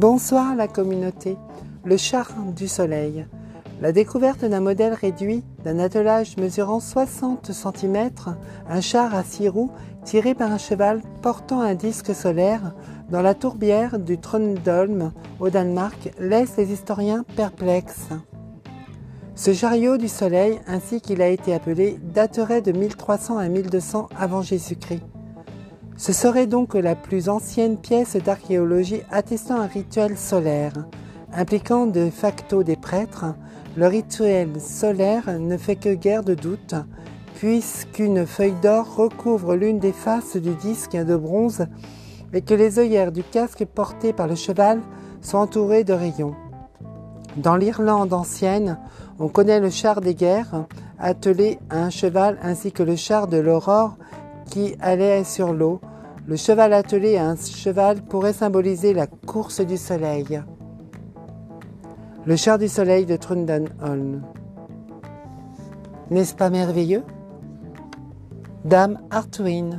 Bonsoir la communauté, le char du soleil. La découverte d'un modèle réduit d'un attelage mesurant 60 cm, un char à six roues tiré par un cheval portant un disque solaire dans la tourbière du Trondholm au Danemark laisse les historiens perplexes. Ce chariot du soleil, ainsi qu'il a été appelé, daterait de 1300 à 1200 avant Jésus-Christ. Ce serait donc la plus ancienne pièce d'archéologie attestant un rituel solaire, impliquant de facto des prêtres. Le rituel solaire ne fait que guère de doute, puisqu'une feuille d'or recouvre l'une des faces du disque de bronze et que les œillères du casque porté par le cheval sont entourées de rayons. Dans l'Irlande ancienne, on connaît le char des guerres, attelé à un cheval, ainsi que le char de l'aurore qui allait sur l'eau, le cheval attelé à un cheval pourrait symboliser la course du soleil. Le char du soleil de Trundenholm. N'est-ce pas merveilleux? Dame Artwin.